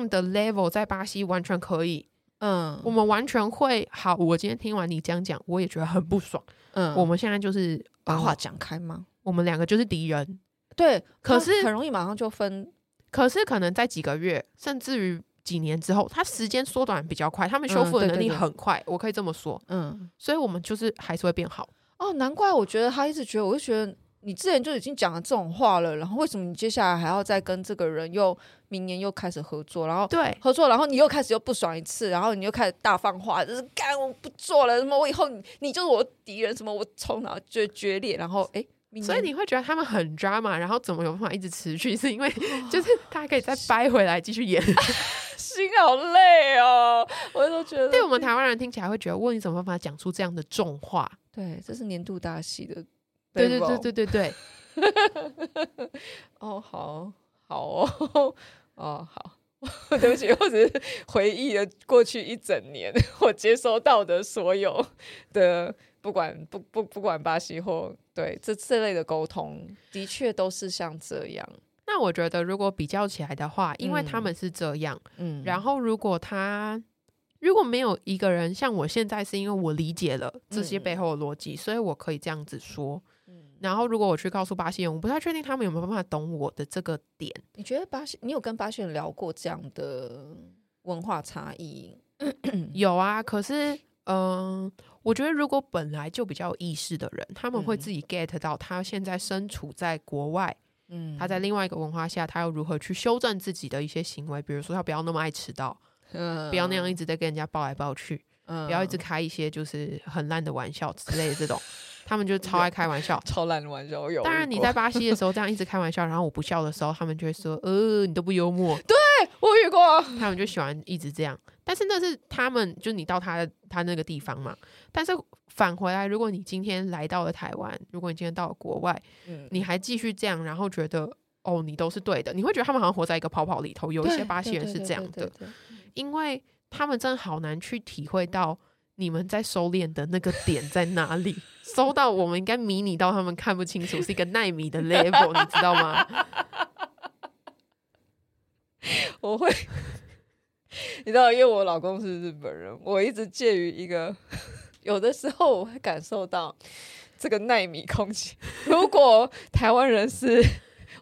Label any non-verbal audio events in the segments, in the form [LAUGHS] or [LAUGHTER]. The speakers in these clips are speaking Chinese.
样的 level 在巴西完全可以。嗯，我们完全会好。我今天听完你这样讲，我也觉得很不爽。嗯，我们现在就是把话讲开吗？我们两个就是敌人。对，可是很容易马上就分。可是可能在几个月，甚至于几年之后，他时间缩短比较快，他们修复的能力很快。嗯、对对对，我可以这么说。嗯，所以我们就是还是会变好。哦，难怪我觉得他一直觉得，我就觉得。你之前就已经讲了这种话了，然后为什么你接下来还要再跟这个人又明年又开始合作？然后对合作，然后你又开始又不爽一次，然后你又开始大放话，就是干我不做了，什么我以后你你就是我敌人，什么我从哪决决裂，然后哎，所以你会觉得他们很 drama，然后怎么有办法一直持续？[LAUGHS] 是因为就是他可以再掰回来继续演，[LAUGHS] 心好累哦，我都觉得对我们台湾人听起来会觉得，问你怎么办法讲出这样的重话？对，这是年度大戏的。对对对对对对，[LAUGHS] 哦，好好哦，[LAUGHS] 哦好，[LAUGHS] 对不起，我只是回忆了过去一整年我接收到的所有的，不管不不不管巴西或对这这类的沟通，的确都是像这样。那我觉得如果比较起来的话，因为他们是这样，嗯，然后如果他。如果没有一个人像我现在，是因为我理解了这些背后的逻辑，嗯、所以我可以这样子说。嗯、然后，如果我去告诉巴西人，我不太确定他们有没有办法懂我的这个点。你觉得巴西？你有跟巴西人聊过这样的文化差异？[CLEARS THROAT] 有啊，可是，嗯、呃，我觉得如果本来就比较有意识的人，他们会自己 get 到他现在身处在国外，嗯，他在另外一个文化下，他要如何去修正自己的一些行为，比如说他不要那么爱迟到。[LAUGHS] 嗯不要那样一直在跟人家抱来抱去，嗯、不要一直开一些就是很烂的玩笑之类的这种，[LAUGHS] 他们就超爱开玩笑，[LAUGHS] 超烂的玩笑。有，当然你在 [LAUGHS] 巴西的时候这样一直开玩笑，然后我不笑的时候，他们就会说，呃，你都不幽默。对，我遇过，他们就喜欢一直这样。但是那是他们，就你到他他那个地方嘛。但是返回来，如果你今天来到了台湾，如果你今天到了国外，嗯、你还继续这样，然后觉得哦，你都是对的，你会觉得他们好像活在一个泡泡里头。有一些巴西人是这样的。因为他们真的好难去体会到你们在收敛的那个点在哪里，[LAUGHS] 收到我们应该迷你到他们看不清楚，是一个奈米的 level，你知道吗？[LAUGHS] 我会，[LAUGHS] 你知道，因为我老公是日本人，我一直介于一个，有的时候我会感受到这个奈米空气。如果台湾人是。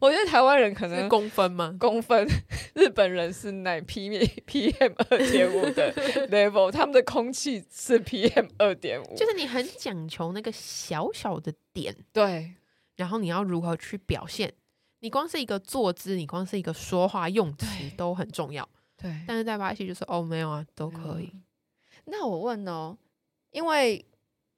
我觉得台湾人可能公分吗？公分，日本人是那 P [LAUGHS] P M 二点五的 [LAUGHS] level，他们的空气是 P M 二点五，就是你很讲求那个小小的点，对，然后你要如何去表现？你光是一个坐姿，你光是一个说话用词都很重要，对。但是在巴西就是哦，没有啊，都可以。嗯、那我问哦，因为。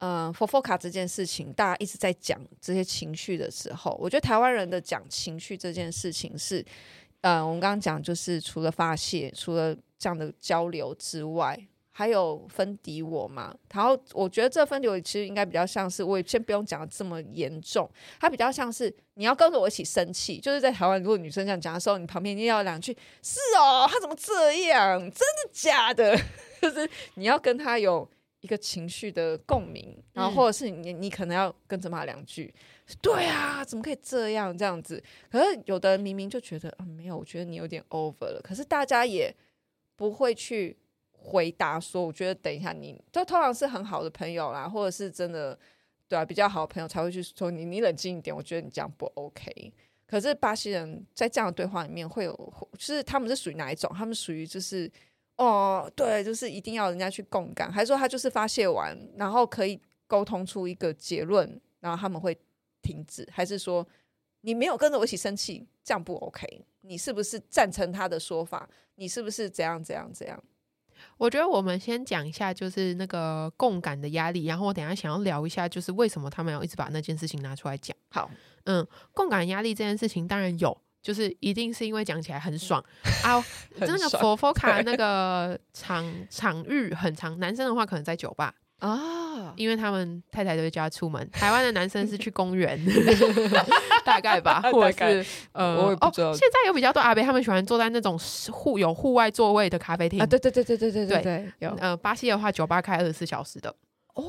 嗯，FOFOCA 这件事情，大家一直在讲这些情绪的时候，我觉得台湾人的讲情绪这件事情是，呃，我们刚刚讲就是除了发泄，除了这样的交流之外，还有分敌我嘛。然后我觉得这分敌我其实应该比较像是，我也先不用讲的这么严重，它比较像是你要跟着我一起生气，就是在台湾，如果女生这样讲的时候，你旁边一定要两句，是哦，他怎么这样？真的假的？[LAUGHS] 就是你要跟他有。一个情绪的共鸣，然后或者是你，你可能要跟着骂两句，嗯、对啊，怎么可以这样这样子？可是有的人明明就觉得啊，没有，我觉得你有点 over 了。可是大家也不会去回答说，我觉得等一下你，就通常是很好的朋友啦，或者是真的对啊比较好的朋友才会去说你，你冷静一点，我觉得你这样不 OK。可是巴西人在这样的对话里面会有，就是他们是属于哪一种？他们属于就是。哦，对，就是一定要人家去共感，还是说他就是发泄完，然后可以沟通出一个结论，然后他们会停止，还是说你没有跟着我一起生气，这样不 OK？你是不是赞成他的说法？你是不是怎样怎样怎样？我觉得我们先讲一下，就是那个共感的压力，然后我等一下想要聊一下，就是为什么他们要一直把那件事情拿出来讲。好，嗯，共感压力这件事情当然有。就是一定是因为讲起来很爽。[LAUGHS] 啊真的佛佛卡那个场场域很长男生的话可能在酒吧啊因为他们太太都会叫他出门台湾的男生是去公园 [LAUGHS] [LAUGHS] 大概吧或是呃哦现在有比较多阿伯他们喜欢坐在那种户有户外座位的咖啡厅啊对对对对对对对有。呃巴西的话酒吧开二十四小时的哦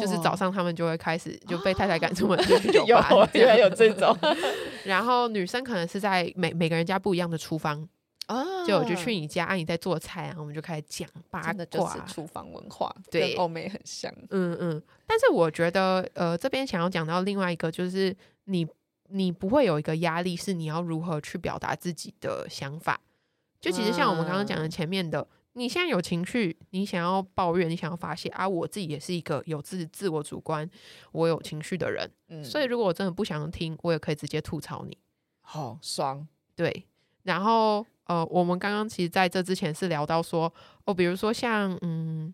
就是早上他们就会开始就被太太赶出门 [LAUGHS] 就去酒吧，原来有这种。[LAUGHS] 然后女生可能是在每每个人家不一样的厨房哦，就我就去你家，啊，你在做菜啊，我们就开始讲八卦，真的就是厨房文化，对，跟欧美很像。嗯嗯，但是我觉得，呃，这边想要讲到另外一个，就是你你不会有一个压力，是你要如何去表达自己的想法。就其实像我们刚刚讲的前面的，嗯、你现在有情绪，你想要抱怨，你想要发泄啊，我自己也是一个有自自我主观，我有情绪的人，嗯，所以如果我真的不想听，我也可以直接吐槽你，好、哦、爽，对，然后呃，我们刚刚其实在这之前是聊到说，哦，比如说像嗯。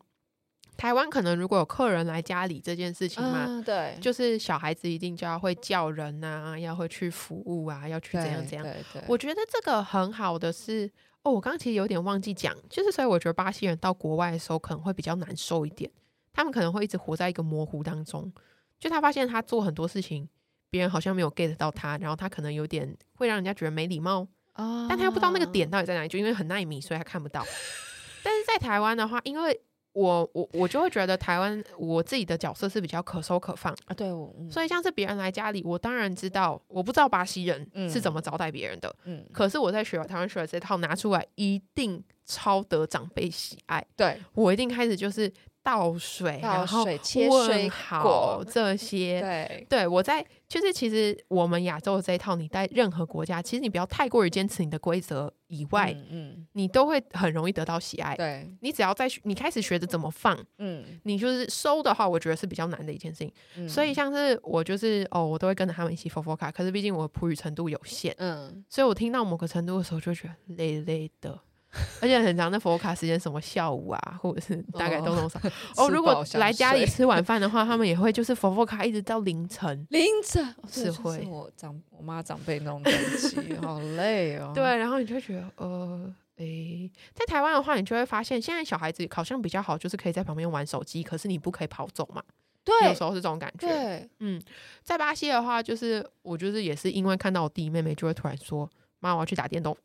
台湾可能如果有客人来家里这件事情嘛，嗯，对，就是小孩子一定就要会叫人呐，要会去服务啊，要去怎样怎样。我觉得这个很好的是，哦，我刚刚其实有点忘记讲，就是所以我觉得巴西人到国外的时候可能会比较难受一点，他们可能会一直活在一个模糊当中，就他发现他做很多事情，别人好像没有 get 到他，然后他可能有点会让人家觉得没礼貌，哦，但他又不知道那个点到底在哪里，就因为很耐米，所以他看不到。[LAUGHS] 但是在台湾的话，因为我我我就会觉得台湾我自己的角色是比较可收可放啊，对，我、嗯、所以像是别人来家里，我当然知道，我不知道巴西人是怎么招待别人的，嗯，可是我在学台湾学的这套拿出来，一定超得长辈喜爱，对，我一定开始就是。倒水，倒水，然后切水果这些，对对，我在就是其实我们亚洲的这一套，你在任何国家，其实你不要太过于坚持你的规则以外，嗯，嗯，你都会很容易得到喜爱。对，你只要在你开始学着怎么放，嗯，你就是收的话，我觉得是比较难的一件事情。嗯，所以像是我就是哦，我都会跟着他们一起 Fofoca，可是毕竟我普语程度有限，嗯，所以我听到某个程度的时候，就觉得累累的。[LAUGHS] 而且很长的佛卡时间，什么下午啊，或者是大概都弄上。哦，如果来家里吃晚饭的话，他们也会就是佛佛卡一直到凌晨。凌晨是会，是我长我妈长辈那种等级，好累哦。[LAUGHS] 对，然后你就会觉得，呃，诶、欸，在台湾的话，你就会发现，现在小孩子好像比较好，就是可以在旁边玩手机，可是你不可以跑走嘛。对，有时候是这种感觉。对，嗯，在巴西的话，就是我就是也是因为看到我弟弟妹妹，就会突然说：“妈，我要去打电动。”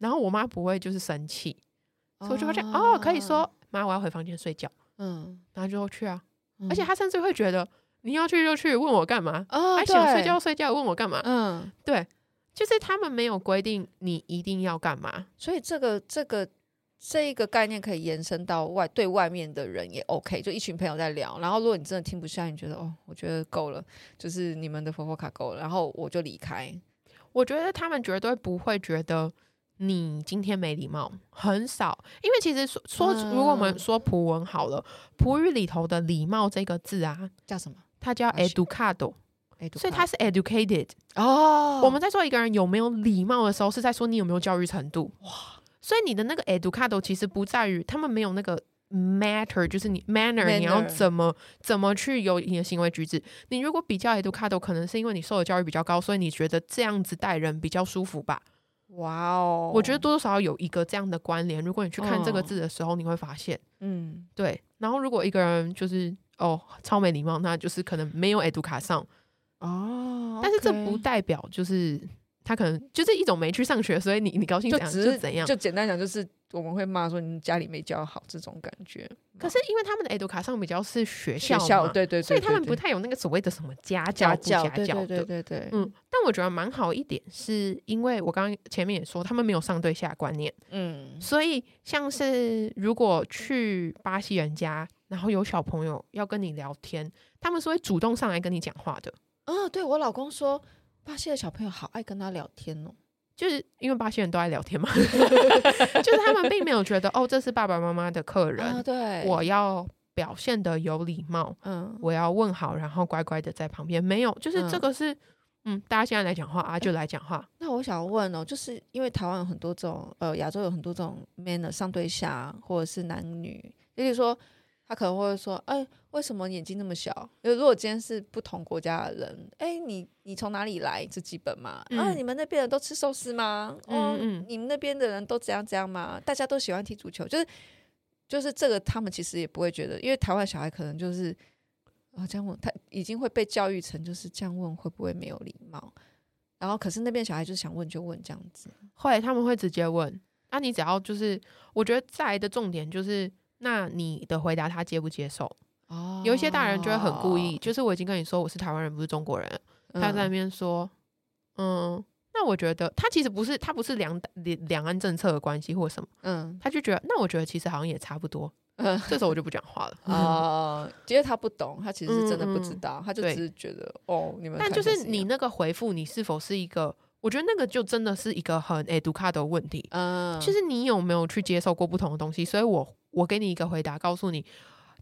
然后我妈不会就是生气。所以我就会这样哦，可以说妈，我要回房间睡觉。嗯，然后就去啊，嗯、而且她甚至会觉得你要去就去，问我干嘛？哦，还想睡觉睡觉，问我干嘛？嗯，对，就是他们没有规定你一定要干嘛，所以这个这个这一个概念可以延伸到外对外面的人也 OK，就一群朋友在聊，然后如果你真的听不下，你觉得哦，我觉得够了，就是你们的佛佛卡够了，然后我就离开。我觉得他们绝对不会觉得。你今天没礼貌，很少，因为其实说说，如果我们说葡文好了，葡语里头的礼貌这个字啊，叫什么？它叫 educado，所以它是 educated 哦。我们在说一个人有没有礼貌的时候，是在说你有没有教育程度。哇，所以你的那个 educado 其实不在于他们没有那个 matter，就是你 manner，你要怎么怎么去有你的行为举止。你如果比较 educado，可能是因为你受的教育比较高，所以你觉得这样子待人比较舒服吧。哇哦，我觉得多多少少有一个这样的关联。如果你去看这个字的时候，你会发现，嗯，对。然后如果一个人就是哦超没礼貌，那就是可能没有 educação 哦。但是这不代表就是他可能就是一种没去上学，所以你你高兴怎样就怎样。就简单讲就是。我们会骂说你家里没教好这种感觉，可是因为他们的 educação 比较是学校嘛，学校对对对，所以他们不太有那个所谓的什么家家教的，对对对对对，嗯。但我觉得蛮好一点，是因为我刚刚前面也说，他们没有上对下观念，嗯，所以像是如果去巴西人家，然后有小朋友要跟你聊天，他们是会主动上来跟你讲话的。啊，对，我老公说，巴西的小朋友好爱跟他聊天哦。就是因为巴西人都爱聊天嘛，[LAUGHS] 就是他们并没有觉得哦，这是爸爸妈妈的客人，啊、对，我要表现的有礼貌，嗯，我要问好，然后乖乖的在旁边，没有，就是这个是，嗯，嗯，大家现在来讲话啊，就来讲话。那我想问哦，就是因为台湾有很多这种，呃，亚洲有很多这种 manner 上对下，或者是男女，也就是说。他可能会说：“哎、欸，为什么眼睛那么小？因为如果今天是不同国家的人，哎、欸，你你从哪里来？这基本嘛。嗯、啊，你们那边人都吃寿司吗？哦，嗯嗯你们那边的人都怎样怎样吗？大家都喜欢踢足球，就是就是这个，他们其实也不会觉得，因为台湾小孩可能就是啊这样问，他已经会被教育成就是这样问会不会没有礼貌？然后可是那边小孩就是想问就问这样子，会他们会直接问。那、啊、你只要就是，我觉得再来的重点就是。”那你的回答他接不接受？哦，有一些大人就会很故意，就是我已经跟你说我是台湾人，不是中国人，嗯、他在那边说，嗯，那那我觉得他其实不是，他不是两两两岸政策的关系或什么，嗯，他就觉得，那我觉得其实好像也差不多，[LAUGHS] 嗯，这时候我就不讲话了，哦，因为他不懂，他其实是真的不知道，他就只是觉得，哦，你们，但就是你那个回复，你是否是一个，我觉得那个就真的是一个很 educado 的问题，嗯，就是你有没有去接受过不同的东西，所以我我给你一个回答，告诉你，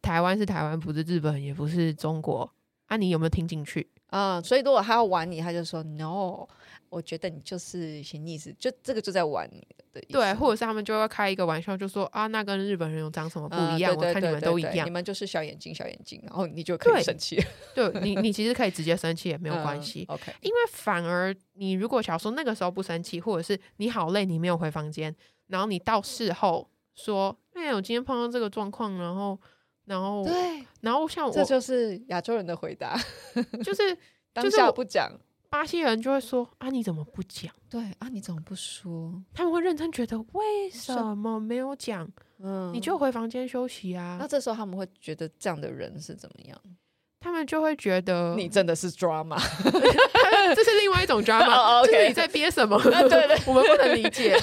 台湾是台湾，不是日本，也不是中国，啊，你有没有听进去？啊、嗯，所以如果他要玩你，他就说 no，我觉得你就是什么意思，就这个就在玩你的。对，或者是他们就要开一个玩笑，就说啊，那跟日本人有长什么不一样？嗯、对对对对对，我看你们都一样，你们就是小眼睛，小眼睛，然后你就 [LAUGHS] 可以生气。对，对你，你其实可以直接生气也没有关系。嗯、OK，因为反而你如果想说那个时候不生气，或者是你好累，你没有回房间，然后你到事后说，哎，我今天碰到这个状况，然后。然后，对，然后像我，这就是亚洲人的回答，就是 [LAUGHS] 当下不讲。巴西人就会说：“啊，你怎么不讲？对啊，你怎么不说？”他们会认真觉得为什么没有讲？嗯，你就回房间休息啊。那这时候他们会觉得这样的人是怎么样？他们就会觉得你真的是 drama，[LAUGHS] 这是另外一种 [LAUGHS] drama。就是你在憋什么？对对，我们不能理解。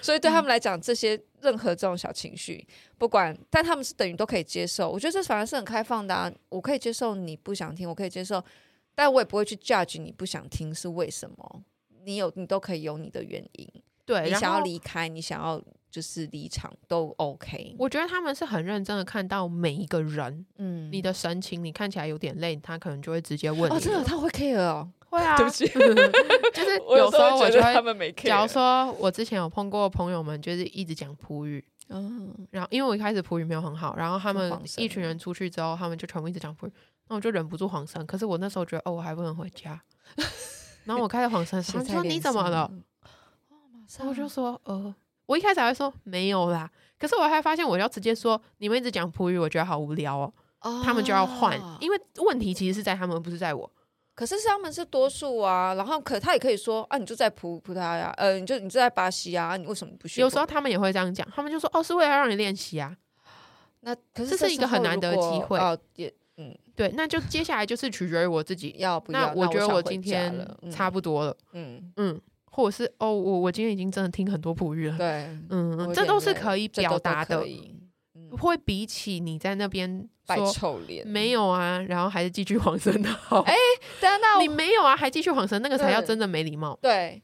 所以对他们来讲，这些任何这种小情绪，不管，但他们是等于都可以接受。我觉得这反而是很开放的啊！我可以接受你不想听，我可以接受，但我也不会去 judge 你不想听是为什么。你有，你都可以有你的原因。对，你想要离开，你想要就是离场都 OK。我觉得他们是很认真的看到每一个人，嗯，你的神情，你看起来有点累，他可能就会直接问你。哦，真的，他会 care 哦。会啊，[LAUGHS] 对不起，[LAUGHS] 就是有时候我就会，假如说我之前有碰过朋友们，就是一直讲普语，嗯，然后因为我一开始普语没有很好，然后他们一群人出去之后，他们就全部一直讲普语，那我就忍不住晃神。可是我那时候觉得，哦，我还不能回家，[LAUGHS] 然后我开始晃神，他说你怎么了？然后我就说，呃，我一开始还会说没有啦，可是我还发现我要直接说你们一直讲普语，我觉得好无聊哦，他们就要换，因为问题其实是在他们，不是在我。可是他们是多数啊，然后可他也可以说啊，你就在葡葡萄牙，呃，你就你就在巴西啊，你为什么不学？有时候他们也会这样讲，他们就说哦，是为了让你练习啊。那可是这是一个很难得的机会哦，也嗯，对，那就接下来就是取决于我自己要不要。那我觉得我今天差不多了，嗯嗯，或者是哦，我我今天已经真的听很多葡语了，对，嗯，这都是可以表达的。会比起你在那边摆臭脸，没有啊，然后还是继续晃神的 [LAUGHS] 好。哎，等等，那你没有啊，还继续晃神，那个才叫真的没礼貌。对，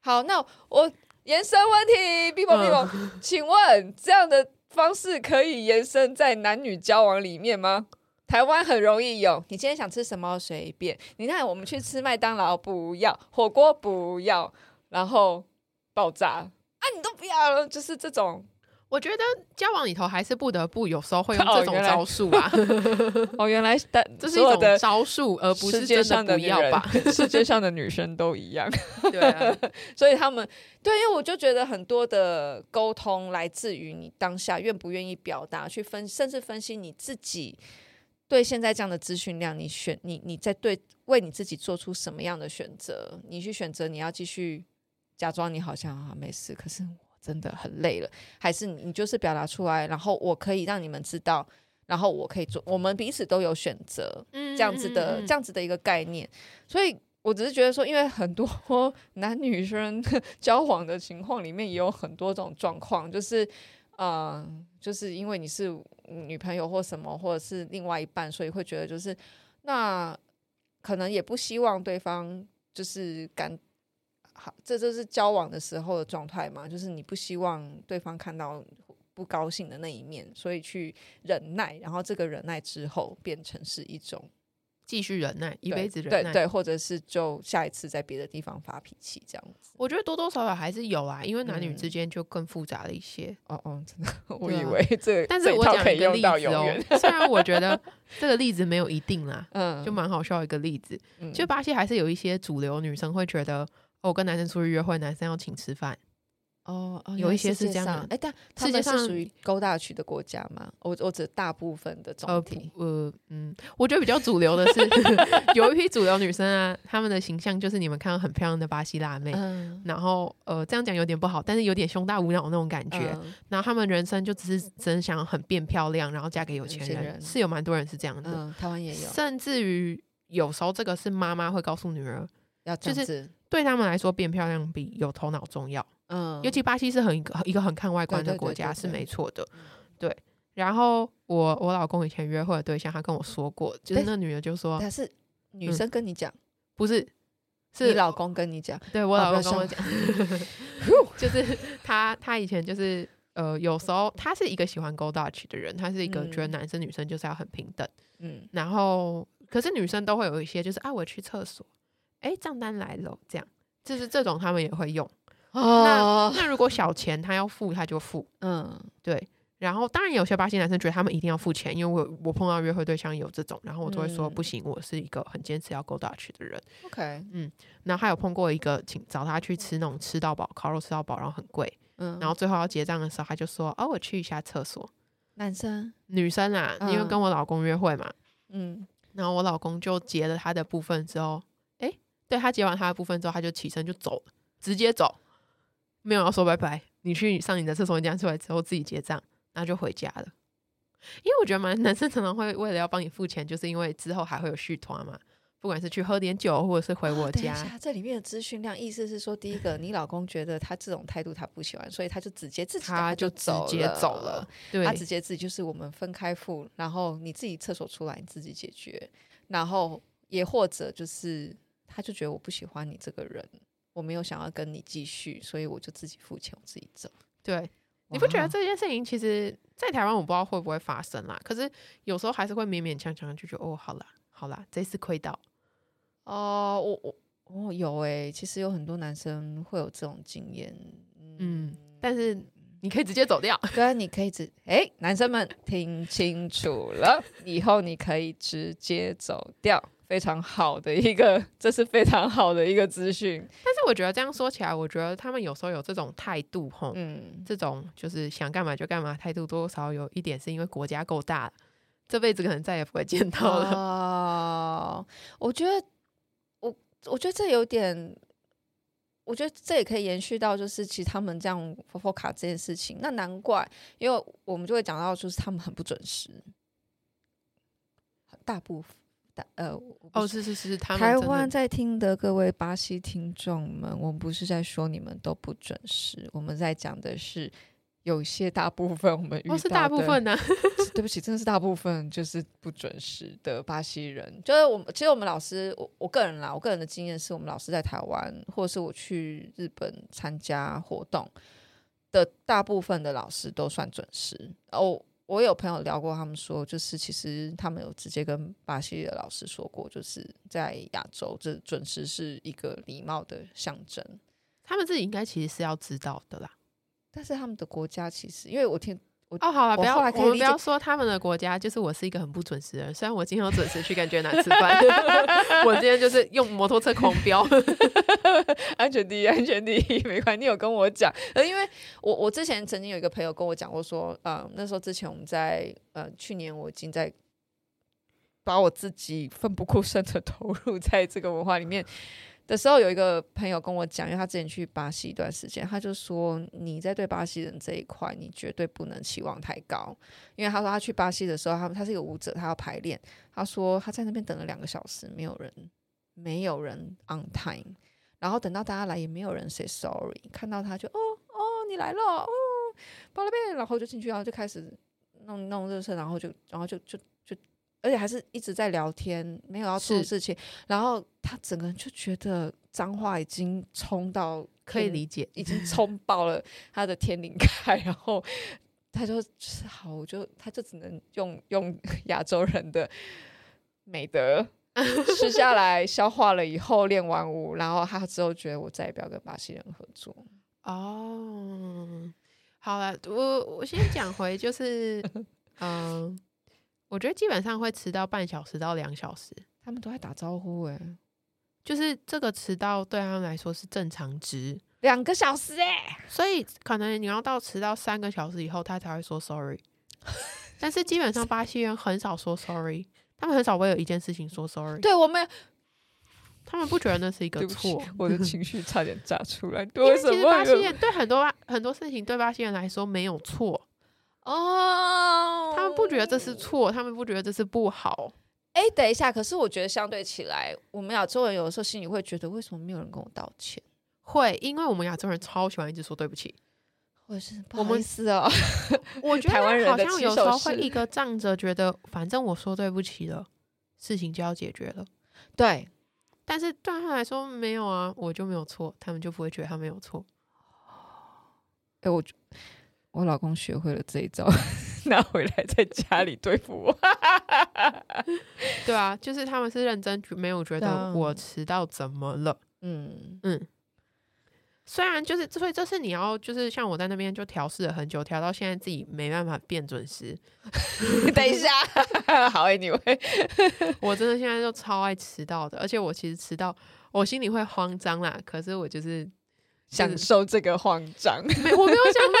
好，那我延伸问题，Bibo Bibo，请问这样的方式可以延伸在男女交往里面吗？台湾很容易有，你今天想吃什么随便，你看我们去吃麦当劳不要，火锅不要，然后爆炸啊，你都不要了，就是这种。我觉得交往里头还是不得不有时候会用这种招数啊！[LAUGHS] 哦，原来 [LAUGHS] 这是一种招数，而不是真的不要吧？[LAUGHS] 世界上的女生都一样，对啊。所以他们对，因为我就觉得很多的沟通来自于你当下愿不愿意表达，去分，甚至分析你自己对现在这样的资讯量，你选你你在对为你自己做出什么样的选择？你去选择你要继续假装你好像啊没事，可是。真的很累了，还是你就是表达出来，然后我可以让你们知道，然后我可以做，我们彼此都有选择，这样子的，这样子的一个概念。所以我只是觉得说，因为很多男女生 [LAUGHS] 交往的情况里面也有很多种状况，就是，嗯、呃，就是因为你是女朋友或什么，或者是另外一半，所以会觉得就是，那可能也不希望对方就是感。好，这就是交往的时候的状态嘛，就是你不希望对方看到不高兴的那一面，所以去忍耐，然后这个忍耐之后变成是一种继续忍耐，一辈子忍耐，对对，或者是就下一次在别的地方发脾气这样子。我觉得多多少少还是有啊，因为男女之间就更复杂了一些。嗯、哦哦，真的，我以为这，啊、但是我讲一个例子哦，虽然我觉得这个例子没有一定啦，[LAUGHS] 嗯，就蛮好笑一个例子，嗯、就巴西还是有一些主流女生会觉得。我跟男生出去约会，男生要请吃饭。哦，有一些是这样的。哎，但世界上属于高大区的国家吗？我我指大部分的总体。呃嗯，我觉得比较主流的是，[LAUGHS] 有一批主流女生啊，她们的形象就是你们看到很漂亮的巴西辣妹。嗯。然后呃，这样讲有点不好，但是有点胸大无脑那种感觉。然后她们人生就只是真想很变漂亮，然后嫁给有钱人，是有蛮多人是这样的。台湾也有。甚至于有时候这个是妈妈会告诉女儿。要就是对他们来说，变漂亮比有头脑重要。嗯，尤其巴西是很一个一个很看外观的国家，是没错的。对，然后我我老公以前约会的对象，他跟我说过，就是那女的就说，她是女生跟你讲，不是，是你老公跟你讲，对我老公跟我讲，[LAUGHS] [LAUGHS] 就是他他以前就是呃，有时候他是一个喜欢 go Dutch 的人，他是一个觉得男生女生就是要很平等，嗯，然后可是女生都会有一些就是啊，我去厕所。哎，账单来了，这样就是这种他们也会用。哦、那那如果小钱他要付，他就付。嗯，对。然后当然有些巴西男生觉得他们一定要付钱，因为我我碰到约会对象有这种，然后我就会说、嗯、不行，我是一个很坚持要 go Dutch 的人。OK，嗯。然后还有碰过一个请找他去吃那种吃到饱烤肉吃到饱，然后很贵。嗯。然后最后要结账的时候，他就说：“哦，我去一下厕所。”男生、女生啊，嗯、因为跟我老公约会嘛。嗯。然后我老公就结了他的部分之后。对，他结完他的部分之后，他就起身就走了，直接走，没有要说拜拜。你去上你的厕所，你这样出来之后自己结账，然后就回家了。因为我觉得嘛，男生常常会为了要帮你付钱，就是因为之后还会有续团嘛，不管是去喝点酒，或者是回我家。哦、这里面的资讯量，意思是说，第一个，你老公觉得他这种态度他不喜欢，所以他就直接自己他就直接走了。对，他直接自己就是我们分开付，然后你自己厕所出来你自己解决，然后也或者就是。他就觉得我不喜欢你这个人，我没有想要跟你继续，所以我就自己付钱，我自己走。对，你不觉得这件事情其实，在台湾我不知道会不会发生啦？可是有时候还是会勉勉强强就觉得，哦，好啦，好啦，这次亏到。哦，我我我有诶、欸，其实有很多男生会有这种经验，嗯，嗯，但是你可以直接走掉。对啊，你可以直，哎、欸，男生们听清楚了，以后你可以直接走掉。非常好的一个，这是非常好的一个资讯。但是我觉得这样说起来，我觉得他们有时候有这种态度，吼，嗯，这种就是想干嘛就干嘛态度，多少有一点是因为国家够大，这辈子可能再也不会见到了。哦，我觉得，我我觉得这有点，我觉得这也可以延续到，就是其实他们这样 FOFO 卡这件事情，那难怪，因为我们就会讲到，就是他们很不准时，大部分。呃，哦，是是是，台湾在听的各位巴西听众们，我们不是在说你们都不准时，我们在讲的是有些大部分我们遇到的，哦，是大部分呢，[LAUGHS] 对不起，真的是大部分就是不准时的巴西人。就是我们，其实我们老师，我我个人啦，我个人的经验是我们老师在台湾，或者是我去日本参加活动的大部分的老师都算准时哦。我有朋友聊过，他们说，就是其实他们有直接跟巴西的老师说过，就是在亚洲，这准时是一个礼貌的象征。他们自己应该其实是要知道的啦，但是他们的国家其实，因为我听。哦，好了，不要，我们不要说他们的国家，就是我是一个很不准时的人。虽然我今天有准时去跟 Jenna 吃饭，[LAUGHS] 我今天就是用摩托车狂飙，[LAUGHS] 安全第一，安全第一，没关系。你有跟我讲，呃，因为我我之前曾经有一个朋友跟我讲过，说，呃，那时候之前我们在呃去年我已经在把我自己奋不顾身的 [LAUGHS] 投入在这个文化里面。的时候，有一个朋友跟我讲，因为他之前去巴西一段时间，他就说，你在对巴西人这一块，你绝对不能期望太高，因为他说他去巴西的时候，他他是一个舞者，他要排练，他说他在那边等了两个小时，没有人，没有人 on time，然后等到大家来也没有人 say sorry，看到他就哦哦你来了哦，巴拉贝，然后就进去，然后就开始弄弄热身，然后就然后就就。而且还是一直在聊天，没有要做事情。然后他整个人就觉得脏话已经冲到可以理解，已经冲爆了他的天灵盖。然后他就吃好，我就他就只能用用亚洲人的美德吃下来，消化了以后练完舞，然后他之后觉得我再也不要跟巴西人合作。哦，好了，我我先讲回，就是嗯。[LAUGHS] 我觉得基本上会迟到半小时到两小时，他们都在打招呼哎，就是这个迟到对他们来说是正常值，两个小时哎，所以可能你要到迟到三个小时以后，他才会说 sorry。[LAUGHS] 但是基本上巴西人很少说 sorry，他们很少会有一件事情说 sorry。对我们，他们不觉得那是一个错，我的情绪差点炸出来。[LAUGHS] 因为其实巴西人对很多很多事情对巴西人来说没有错。哦，他们不觉得这是错，他们不觉得这是不好。哎，等一下，可是我觉得相对起来，我们亚洲人有的时候心里会觉得，为什么没有人跟我道歉？会，因为我们亚洲人超喜欢一直说对不起。我是不好意思哦，[LAUGHS] 我觉得好像有时候会一个仗着觉得，反正我说对不起了，事情就要解决了。对，但是对他来说没有啊，我就没有错，他们就不会觉得他没有错。哎，我我老公学会了这一招，[LAUGHS] 拿回来在家里对付我。[LAUGHS] 对啊，就是他们是认真，没有觉得我迟到怎么了。嗯嗯。虽然就是，所以这是你要就是像我在那边就调试了很久，调到现在自己没办法变准时。[LAUGHS] 等一下，好哎，你会？我真的现在就超爱迟到的，而且我其实迟到，我心里会慌张啦。可是我就是享受这个慌张，没我没有享受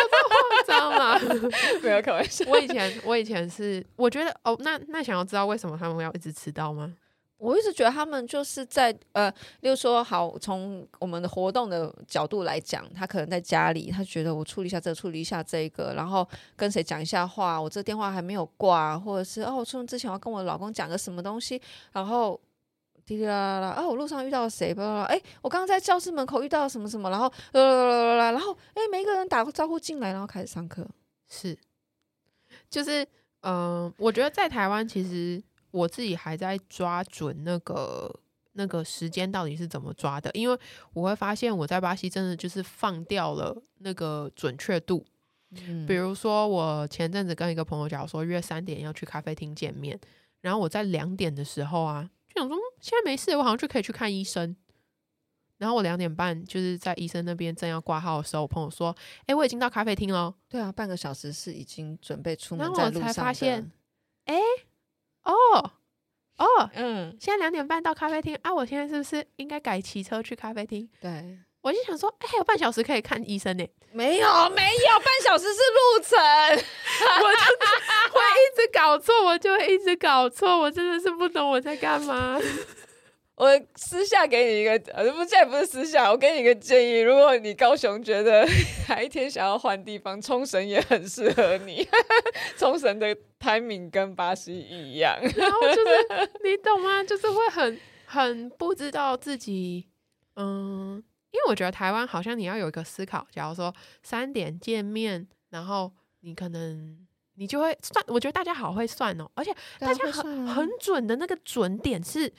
这个慌张啦，[LAUGHS] 没有开玩笑。我以前我以前是我觉得哦，那那想要知道为什么他们要一直迟到吗？我一直觉得他们就是在呃，例如说，好，从我们的活动的角度来讲，他可能在家里，他觉得我处理一下这个，处理一下这个，然后跟谁讲一下话，我这电话还没有挂，或者是哦，我出门之前我要跟我老公讲个什么东西，然后滴滴啦啦啦，哦，我路上遇到了谁？吧，哎，我刚刚在教室门口遇到了什么什么，然后呃，然后哎，每一个人打个招呼进来，然后开始上课，是，就是嗯、呃，我觉得在台湾其实。我自己还在抓准那个那个时间到底是怎么抓的，因为我会发现我在巴西真的就是放掉了那个准确度。嗯，比如说我前阵子跟一个朋友讲说约三点要去咖啡厅见面，然后我在两点的时候啊，就想说现在没事，我好像就可以去看医生。然后我两点半就是在医生那边正要挂号的时候，我朋友说：“哎，我已经到咖啡厅了。”对啊，半个小时是已经准备出门，然后我才发现，哎。哦哦，嗯，现在两点半到咖啡厅啊，我现在是不是应该改骑车去咖啡厅？对，我就想说，哎，还有半小时可以看医生呢。没有，没有，半小时是路程，[LAUGHS] 我就会一直搞错，我就会一直搞错，我真的是不懂我在干嘛。[LAUGHS] 我私下给你一个，呃，不，这也不是私下，我给你一个建议，如果你高雄觉得 [LAUGHS] 哪一天想要换地方，冲绳也很适合你。冲绳的 timing 跟巴西一样，然后就是你懂吗？就是会很很不知道自己，嗯，因为我觉得台湾好像你要有一个思考，假如说三点见面，然后你可能你就会算，我觉得大家好会算哦，而且大家很很准的那个准点是。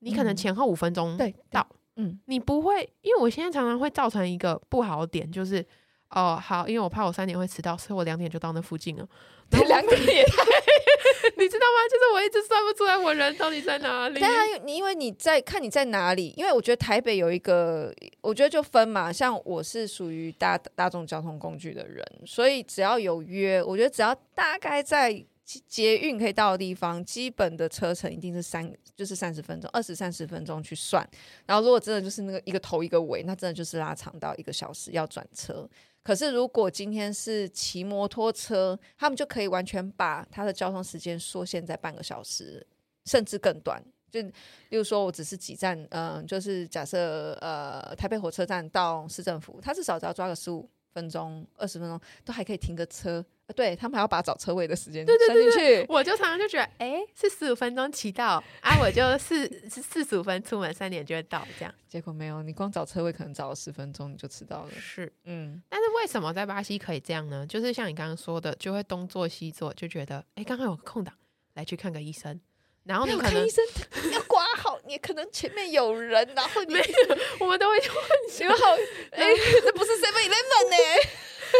你可能前后五分钟对到，嗯，你不会，因为我现在常常会造成一个不好的点，就是哦，好，因为我怕我三点会迟到，所以我两点就到那附近了。[LAUGHS] 两点也太，[LAUGHS] 你知道吗？就是我一直算不出来我人到底在哪里。对啊，你因为你在看你在哪里，因为我觉得台北有一个，我觉得就分嘛，像我是属于大大众交通工具的人，所以只要有约，我觉得只要大概在。捷运可以到的地方，基本的车程一定是三，就是三十分钟，二十三十分钟去算。然后如果真的就是那个一个头一个尾，那真的就是拉长到一个小时要转车。可是如果今天是骑摩托车，他们就可以完全把他的交通时间缩限在半个小时，甚至更短。就例如说我只是几站，嗯、就是假设呃台北火车站到市政府，他至少只要抓个十五分钟、二十分钟，都还可以停个车。对他们还要把找车位的时间算进去，我就常常就觉得，哎，是十五分钟骑到啊，我就 [LAUGHS] 四是四十五分出门，三点就会到这样。结果没有，你光找车位可能找了十分钟你就迟到了。是，嗯。但是为什么在巴西可以这样呢？就是像你刚刚说的，就会东做西做，就觉得，哎，刚刚有个空档，来去看个医生。然后你可能看医生要挂号，你可能前面有人，然后你没有，我们都会 [LAUGHS] 问，你好，哎，这不是 Seven Eleven 呢？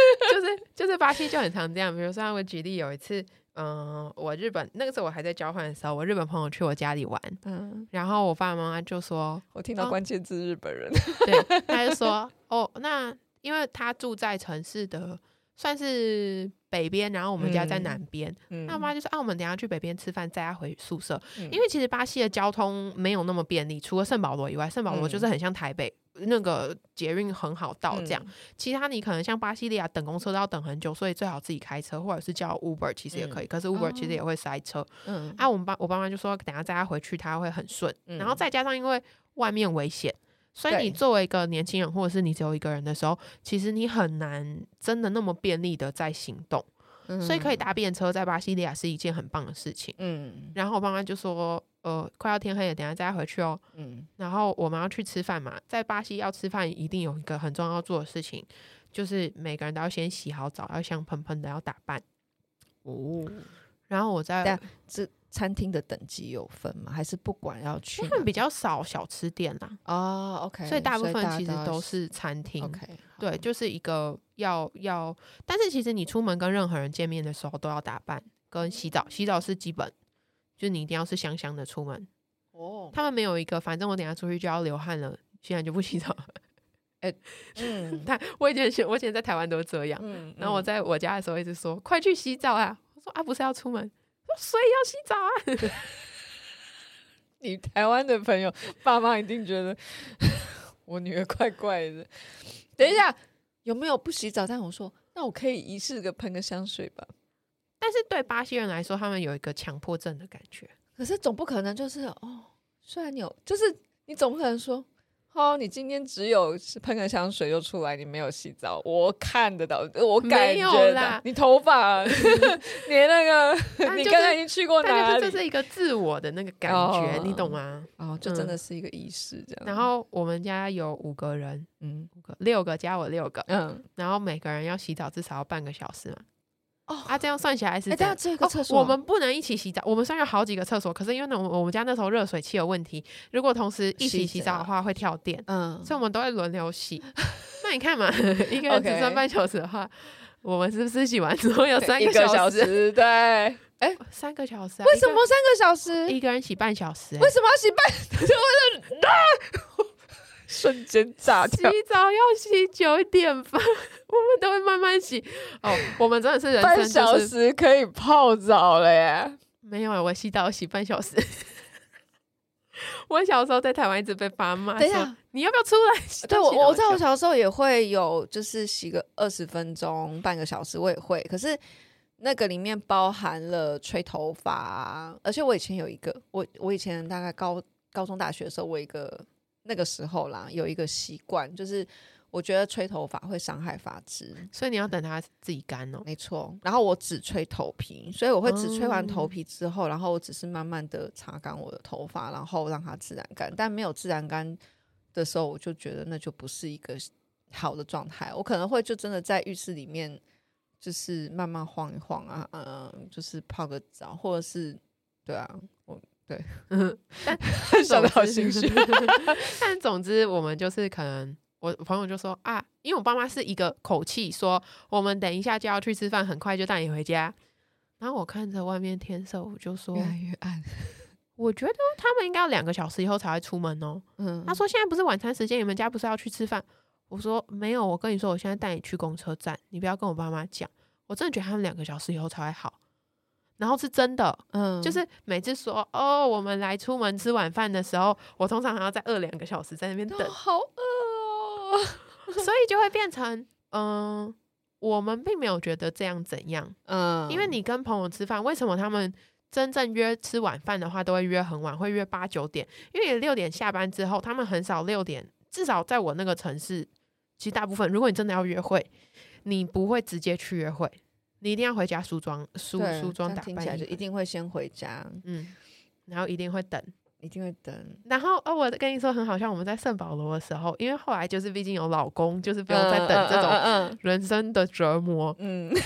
[LAUGHS] 就是就是巴西就很常这样，比如说我举例有一次，嗯、呃，我日本那个时候我还在交换的时候，我日本朋友去我家里玩，嗯，然后我爸爸妈妈就说，我听到关键字日本人，哦、对，[LAUGHS] 他就说，哦，那因为他住在城市的算是北边，然后我们家在南边，嗯、那我妈就说，啊，我们等下去北边吃饭，再要回宿舍，嗯、因为其实巴西的交通没有那么便利，除了圣保罗以外，圣保罗就是很像台北。嗯那个捷运很好到，这样，嗯、其他你可能像巴西利亚等公车都要等很久，所以最好自己开车，或者是叫 Uber，其实也可以。嗯、可是 Uber 其实也会塞车。嗯，啊，我们爸我爸妈就说，等下载他回去他会很顺。嗯、然后再加上因为外面危险，所以你作为一个年轻人，或者是你只有一个人的时候，其实你很难真的那么便利的在行动。嗯、所以可以搭便车在巴西利亚是一件很棒的事情。嗯，然后我爸妈就说。呃，快要天黑了，等下再回去哦。嗯，然后我们要去吃饭嘛，在巴西要吃饭，一定有一个很重要要做的事情，就是每个人都要先洗好澡，要香喷喷的，要打扮。哦，然后我在这餐厅的等级有分吗？还是不管要去？他们比较少小吃店啦。哦，OK，所以大部分其实都是餐厅。OK，对，就是一个要要，但是其实你出门跟任何人见面的时候都要打扮跟洗澡，洗澡是基本。就你一定要是香香的出门哦。他们没有一个，反正我等下出去就要流汗了，现在就不洗澡。[LAUGHS] 哎、[LAUGHS] 欸，嗯，他我以前我以前在台湾都这样。嗯，然后我在我家的时候一直说：“嗯、快去洗澡啊！”我说：“啊，不是要出门，所以要洗澡啊。[LAUGHS] ”你台湾的朋友爸妈一定觉得我女儿怪怪的。等一下，有没有不洗澡？但我说，那我可以一次个喷个香水吧。但是对巴西人来说，他们有一个强迫症的感觉。可是总不可能就是哦，虽然你有，就是你总不可能说哦，你今天只有喷个香水就出来，你没有洗澡，我看得到，我感觉到啦。你头发，[LAUGHS] 你那个，[LAUGHS] 就是、你刚才已经去过哪里？这是一个自我的那个感觉，哦、你懂吗？哦，就真的是一个仪式这样、嗯。然后我们家有五个人，嗯，五个六个加我六个，嗯，然后每个人要洗澡至少要半个小时嘛。哦，啊，这样算起来是这样。这个厕所，我们不能一起洗澡。我们虽然有好几个厕所，可是因为呢，我们家那时候热水器有问题，如果同时一起洗澡的话会跳电。嗯，所以我们都会轮流洗。[LAUGHS] 那你看嘛，一个人只算半小时的话，我们是不是洗完之后有三个小时？对，哎，三个小时。为什么三个小时？一个人洗半小时。为什么要洗半？[LAUGHS] 就为了啊！[LAUGHS] 瞬间炸掉！洗澡要洗久一点吧，我们都会慢慢洗。哦，我们真的是人生、就是、半小时可以泡澡了耶！没有啊，我洗澡洗半小时。[LAUGHS] 我小时候在台湾一直被爸妈说：“下你要不要出来洗？”对，我我在我小时候也会有，就是洗个二十分钟、半个小时，我也会。可是那个里面包含了吹头发，而且我以前有一个，我我以前大概高高中、大学的时候，我有一个。那个时候啦，有一个习惯，就是我觉得吹头发会伤害发质，所以你要等它自己干哦。没错，然后我只吹头皮，所以我会只吹完头皮之后，嗯、然后我只是慢慢的擦干我的头发，然后让它自然干。但没有自然干的时候，我就觉得那就不是一个好的状态。我可能会就真的在浴室里面，就是慢慢晃一晃啊，嗯，就是泡个澡，或者是对啊，我。对，[LAUGHS] 但 [LAUGHS] 想的好心虚。[LAUGHS] 但总之，我们就是可能，我朋友就说啊，因为我爸妈是一个口气说，我们等一下就要去吃饭，很快就带你回家。然后我看着外面天色，我就说越来越暗。[LAUGHS] 我觉得他们应该要两个小时以后才会出门哦。嗯，他说现在不是晚餐时间，你们家不是要去吃饭？我说没有，我跟你说，我现在带你去公车站，你不要跟我爸妈讲。我真的觉得他们两个小时以后才会好。然后是真的，嗯，就是每次说哦，我们来出门吃晚饭的时候，我通常还要再饿两个小时在那边等，好饿哦，[LAUGHS] 所以就会变成，嗯、呃，我们并没有觉得这样怎样，嗯，因为你跟朋友吃饭，为什么他们真正约吃晚饭的话都会约很晚，会约八九点，因为六点下班之后，他们很少六点，至少在我那个城市，其实大部分，如果你真的要约会，你不会直接去约会。你一定要回家梳妆、梳梳妆打扮，听起来就一定会先回家，嗯，然后一定会等，一定会等。然后哦，我跟你说很好笑，我们在圣保罗的时候，因为后来就是毕竟有老公，就是不用再等这种人生的折磨，嗯。[LAUGHS]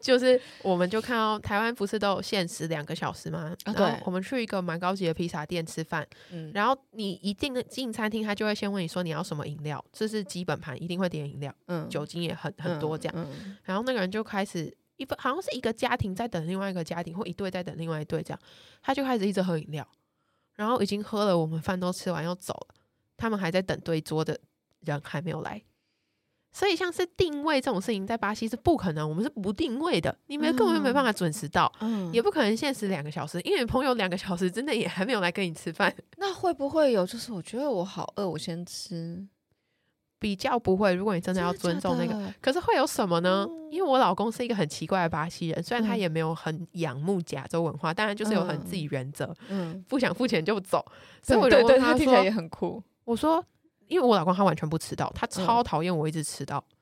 就是，我们就看到台湾不是都有限时两个小时吗？然后我们去一个蛮高级的披萨店吃饭，嗯，然后你一定进餐厅，他就会先问你说你要什么饮料，这是基本盘，一定会点饮料，嗯，酒精也很很多这样，然后那个人就开始一份好像是一个家庭在等另外一个家庭，或一对在等另外一对这样，他就开始一直喝饮料，然后已经喝了，我们饭都吃完要走了，他们还在等对桌的人还没有来。所以，像是定位这种事情，在巴西是不可能，我们是不定位的，你们根本就没办法准时到，嗯，也不可能限时两个小时，因为朋友两个小时真的也还没有来跟你吃饭。那会不会有？就是我觉得我好饿，我先吃，比较不会。如果你真的要尊重那个，可是会有什么呢？嗯，因为我老公是一个很奇怪的巴西人，虽然他也没有很仰慕亚洲文化，当然就是有很自己原则，嗯，不想付钱就走。所以我觉得他听起来也很酷。我说。因为我老公他完全不迟到，他超讨厌我一直迟到。嗯、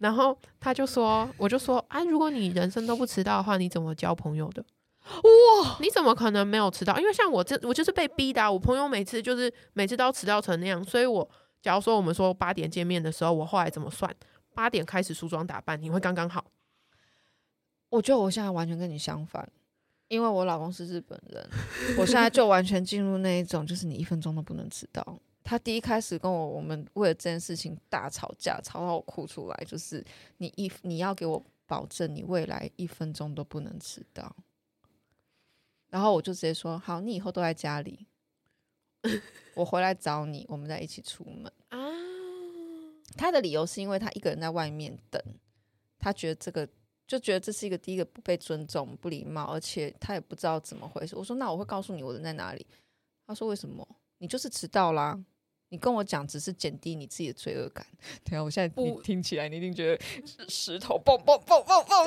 然后他就说，[LAUGHS] 我就说啊，如果你人生都不迟到的话，你怎么交朋友的？哇，你怎么可能没有迟到？因为像我这，我就是被逼的啊。我朋友每次就是每次都要迟到成那样，所以我假如说我们说八点见面的时候，我后来怎么算？八点开始梳妆打扮，你会刚刚好。我觉得我现在完全跟你相反，因为我老公是日本人，我现在就完全进入那一种，就是你一分钟都不能迟到。他第一开始跟我，我们为了这件事情大吵架，吵到我哭出来，就是你一你要给我保证，你未来一分钟都不能迟到。然后我就直接说，好，你以后都在家里，[LAUGHS] 我回来找你，我们再一起出门啊。他的理由是因为他一个人在外面等，他觉得这个。就觉得这是一个第一个不被尊重、不礼貌，而且他也不知道怎么回事。我说：“那我会告诉你我人在哪里。”他说：“为什么？你就是迟到啦！你跟我讲只是减低你自己的罪恶感。”对啊，我现在不听起来你一定觉得石头蹦蹦蹦蹦蹦，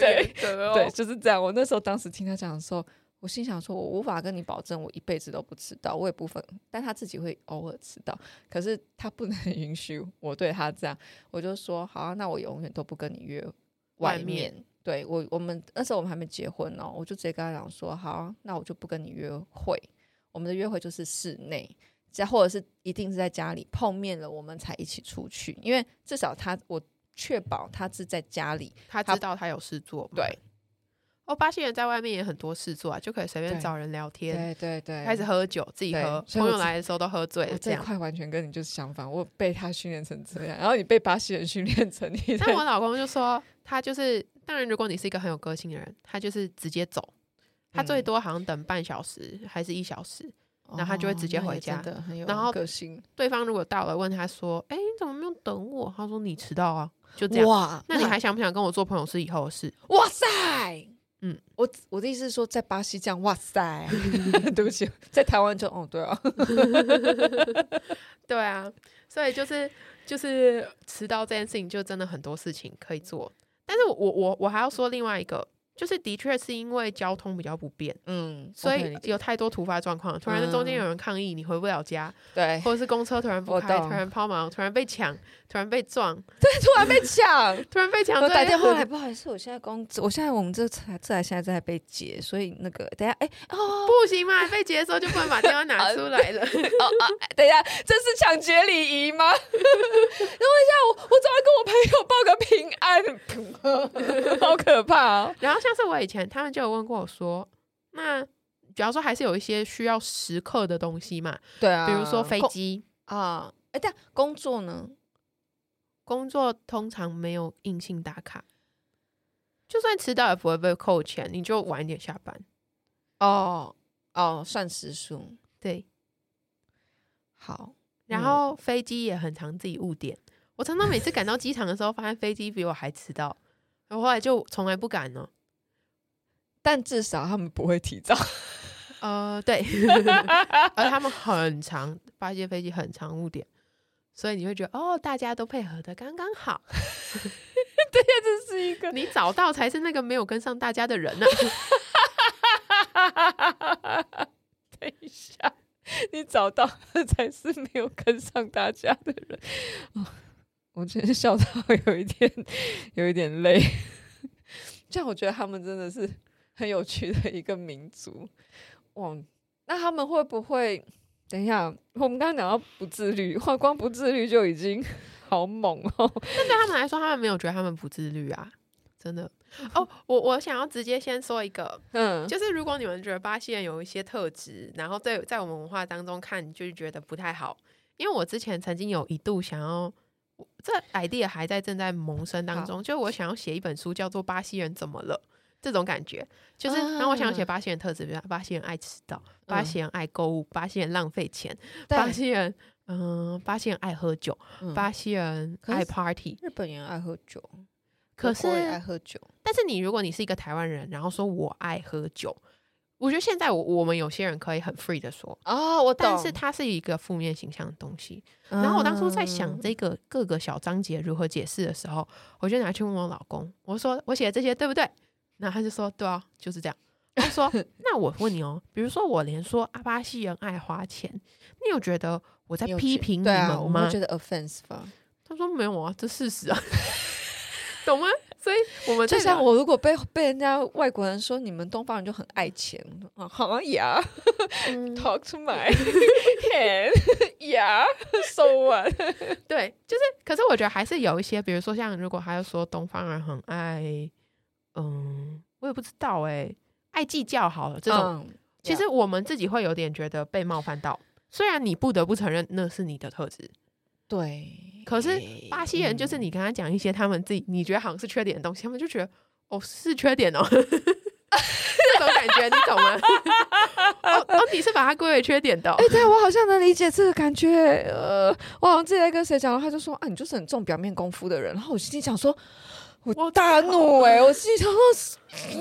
对对、哦、对，就是这样。我那时候当时听他讲的时候，我心想说：“我无法跟你保证我一辈子都不迟到，我也不分，但他自己会偶尔迟到，可是他不能 [LAUGHS] 允许我对他这样。”我就说：“好啊，那我永远都不跟你约。”外面，外面对我，我们那时候我们还没结婚哦，我就直接跟他讲说，好，啊那我就不跟你约会，我们的约会就是室内，在或者是一定是在家里碰面了，我们才一起出去，因为至少他我确保他是在家里，他知道他有事做，对。哦，巴西人在外面也很多事做啊，就可以随便找人聊天，对对对，开始喝酒，自己喝，朋友来的时候都喝醉了。这块完全跟你就是相反，我被他训练成这样，然后你被巴西人训练成你。但我老公就说，他就是，当然，如果你是一个很有个性的人，他就是直接走，他最多好像等半小时还是一小时，然后他就会直接回家。然后个性，对方如果到了，问他说：“哎，你怎么没有等我？”他说：“你迟到啊。”就这样。哇，那你还想不想跟我做朋友？是以后的事。哇塞！嗯，我我的意思是说，在巴西这样，哇塞，[LAUGHS] 对不起，在台湾就哦，对啊，[LAUGHS] 对啊，所以就是就是迟到这件事情，就真的很多事情可以做，但是我我我还要说另外一个。就是的确是因为交通比较不便，嗯，所以有太多突发状况，突然中间有人抗议，你回不了家，对，或者是公车突然不开，突然抛锚，突然被抢，突然被撞，[LAUGHS] 对，突然被抢，[LAUGHS] 突然被抢，我打电话来，不好意思，我现在公，我现在我们这台这台现在在被劫，所以那个等下，哎，哦，不行嘛，被劫的时候就不能把电话拿出来了，[LAUGHS] 哦哦，等一下，这是抢劫礼仪吗？等一下，我我早要跟我朋友报个平安，好可怕哦，然后像。是我以前他们就有问过我说，那假如说还是有一些需要时刻的东西嘛？对啊，比如说飞机啊，哎，但工作呢？工作通常没有硬性打卡，就算迟到也不会被扣钱，你就晚一点下班。哦哦，算时数，对。好，然后飞机也很常自己误点，我常常每次赶到机场的时候，发现飞机比我还迟到，我后后来就从来不敢了。但至少他们不会提早，呃，对，[LAUGHS] 而他们很长，发现飞机很长误点，所以你会觉得哦，大家都配合的刚刚好。[LAUGHS] 对呀，这是一个 [LAUGHS] 你找到才是那个没有跟上大家的人呢、啊。等一下，你找到才是没有跟上大家的人。哦、我真是笑到有一点，有一点累。这样我觉得他们真的是。很有趣的一个民族，哇！那他们会不会？等一下，我们刚刚讲到不自律，哇，光不自律就已经 [LAUGHS] 好猛哦。但对他们来说，他们没有觉得他们不自律啊，真的。[LAUGHS] 哦，我我想要直接先说一个，嗯，就是如果你们觉得巴西人有一些特质，然后在在我们文化当中看，就是觉得不太好。因为我之前曾经有一度想要，这 idea 还在正在萌生当中，就我想要写一本书，叫做《巴西人怎么了》。这种感觉就是，当我想写巴西人特质，比如巴西人爱迟到，巴西人爱购物，巴西人浪费钱，巴西人嗯，巴西人爱喝酒，巴西人爱 party，日本人爱喝酒，可是爱喝酒。但是你如果你是一个台湾人，然后说我爱喝酒，我觉得现在我我们有些人可以很 free 的说啊，我懂，但是它是一个负面形象的东西。然后我当初在想这个各个小章节如何解释的时候，我就拿去问我老公，我说我写的这些对不对？那他就说：“对啊，就是这样。”他说：“那我问你哦，比如说我连说阿巴西人爱花钱，你有觉得我在批评你们吗？”我觉得 offense 吧。他说：“没有啊，这事实啊，[LAUGHS] 懂吗？所以我们就像我如果被被人家外国人说你们东方人就很爱钱啊，好呀，[LAUGHS] talk to my hand，yeah，so [LAUGHS] what？对，就是，可是我觉得还是有一些，比如说像如果他要说东方人很爱，嗯，我也不知道哎、欸，爱计较好了这种、嗯，其实我们自己会有点觉得被冒犯到，虽然你不得不承认那是你的特质。对，可是巴西人就是你跟他讲一些他们自己你觉得好像是缺点的东西，他们就觉得哦是缺点哦，[LAUGHS] 这种感觉你懂吗？[LAUGHS] 哦哦，你是把它归为缺点的？哦？哎、欸，对我好像能理解这个感觉。呃，我好像之前跟谁讲，他就说啊，你就是很重表面功夫的人。然后我心里想说，我大怒哎、欸，我心里想说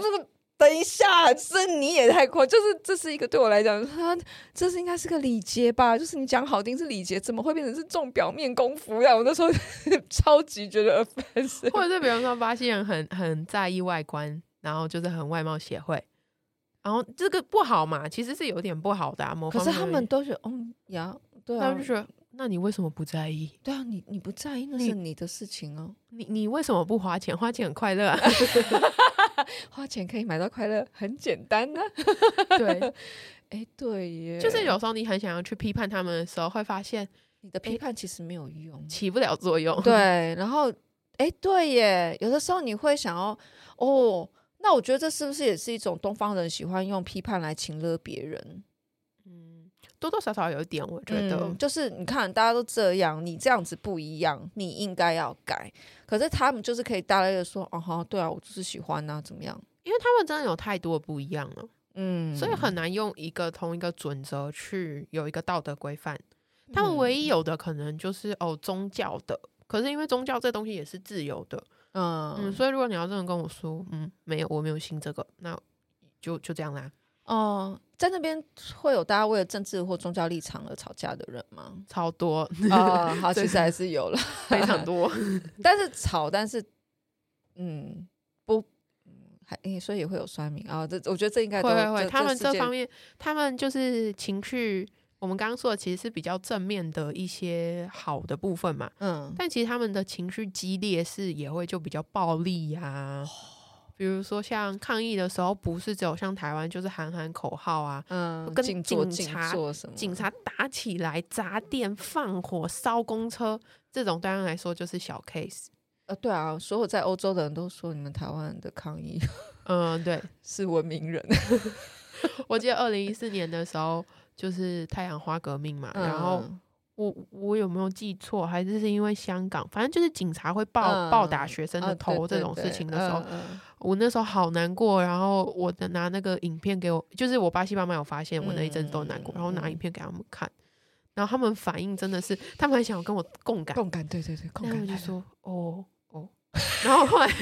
那个。等一下，这你也太快，就是这是一个对我来讲，他这是应该是个礼节吧？就是你讲好听是礼节，怎么会变成是重表面功夫呀？[LAUGHS] 我那时候 [LAUGHS] 超级觉得 offensive，或者是比方说巴西人很很在意外观，然后就是很外貌协会，然后这个不好嘛？其实是有点不好的啊。可是他们都是嗯呀，对啊，他们就说那你为什么不在意？对啊，你你不在意那是你的事情哦。你 [LAUGHS] 你，你为什么不花钱？花钱很快乐啊。[LAUGHS] 花钱可以买到快乐，很简单呢、啊。[LAUGHS] 对，哎、欸，对耶，就是有时候你很想要去批判他们的时候，会发现你的批判其实没有用，起不了作用。对，然后，哎、欸，对耶，有的时候你会想要，哦，那我觉得这是不是也是一种东方人喜欢用批判来情勒别人？嗯，多多少少有一点，我觉得，嗯、就是你看大家都这样，你这样子不一样，你应该要改。可是他们就是可以大概的说，哦哈，对啊，我就是喜欢啊，怎么样？因为他们真的有太多不一样了，嗯，所以很难用一个同一个准则去有一个道德规范。他们唯一有的可能就是哦宗教的，可是因为宗教这东西也是自由的，嗯，嗯，所以如果你要真的跟我说，嗯，没有，我没有信这个，那就就这样啦。哦，在那边会有大家为了政治或宗教立场而吵架的人吗？超多啊、哦！好，[LAUGHS] 其实还是有了，非常多。[LAUGHS] 但是吵，但是嗯，不，还所以也会有酸民啊。这我觉得这应该会会会。他们这方面，他们就是情绪，我们刚刚说的其实是比较正面的一些好的部分嘛。嗯，但其实他们的情绪激烈是也会就比较暴力呀、啊。比如说，像抗议的时候，不是只有像台湾，就是喊喊口号啊，嗯，跟警察警察打起来，砸店、放火、烧公车，这种当然来说就是小 case。呃，对啊，所有在欧洲的人都说你们台湾人的抗议，嗯，对，[LAUGHS] 是文明人。[LAUGHS] 我记得二零一四年的时候，就是太阳花革命嘛，嗯、然后。我我有没有记错？还是是因为香港？反正就是警察会暴暴打学生的头这种事情的时候，我那时候好难过。然后我的拿那个影片给我，就是我巴西爸妈有发现我那一阵子都难过，然后拿影片给他们看，然后他们反应真的是，他们还想要跟我共感，共感，对对对，共感。然后我就说哦哦，然后后来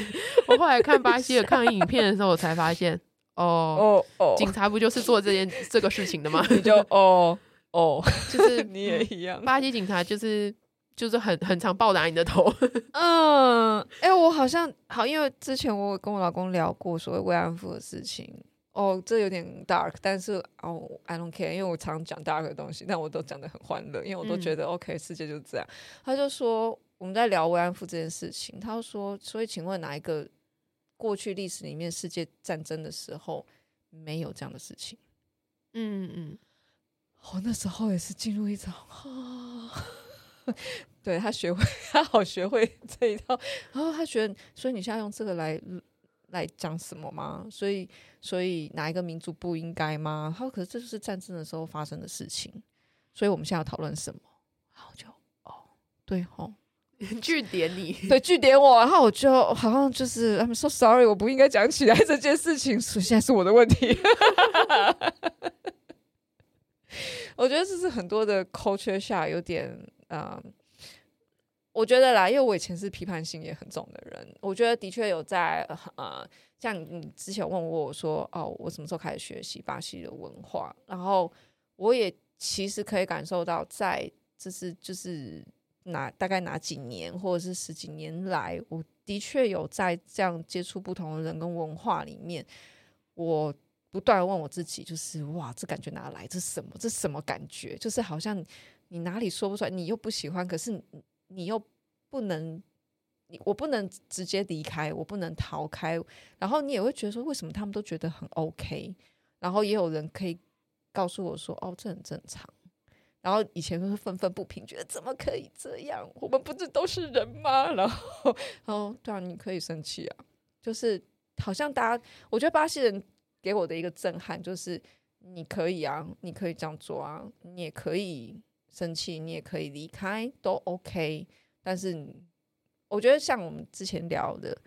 我后来看巴西的抗议影片的时候，我才发现哦哦，警察不就是做这件这个事情的吗？你就哦。哦，[LAUGHS] 就是 [LAUGHS] 你也一样。巴西警察就是就是很很常暴打你的头。[LAUGHS] 嗯，哎、欸，我好像好，因为之前我跟我老公聊过所谓慰安妇的事情。哦，这有点 dark，但是哦，I don't care，因为我常讲 dark 的东西，但我都讲的很欢乐，因为我都觉得、嗯、OK，世界就是这样。他就说我们在聊慰安妇这件事情，他就说，所以请问哪一个过去历史里面世界战争的时候没有这样的事情？嗯嗯。我那时候也是进入一种，啊、[LAUGHS] 对他学会，他好学会这一套，然后他觉得，所以你现在用这个来来讲什么吗？所以，所以哪一个民族不应该吗？他说，可是这就是战争的时候发生的事情，所以我们现在要讨论什么？然后就哦，对哦，[LAUGHS] 据点你，对据点我，然后我就好像就是，I'm so sorry，我不应该讲起来这件事情，所以现在是我的问题。[LAUGHS] 我觉得这是很多的 culture 下有点啊、嗯，我觉得啦，因为我以前是批判性也很重的人，我觉得的确有在呃，像你之前问过我说，哦，我什么时候开始学习巴西的文化？然后我也其实可以感受到，在就是就是哪大概哪几年或者是十几年来，我的确有在这样接触不同的人跟文化里面，我。不断问我自己，就是哇，这感觉哪来？这什么？这什么感觉？就是好像你哪里说不出来，你又不喜欢，可是你又不能你我不能直接离开，我不能逃开，然后你也会觉得说，为什么他们都觉得很 OK，然后也有人可以告诉我说，哦，这很正常。然后以前都是愤愤不平，觉得怎么可以这样？我们不是都是人吗？[LAUGHS] 然后，哦，对啊，你可以生气啊，就是好像大家，我觉得巴西人给我的一个震撼就是，你可以啊，你可以这样做啊，你也可以生气，你也可以离开，都 OK。但是，我觉得像我们之前聊的，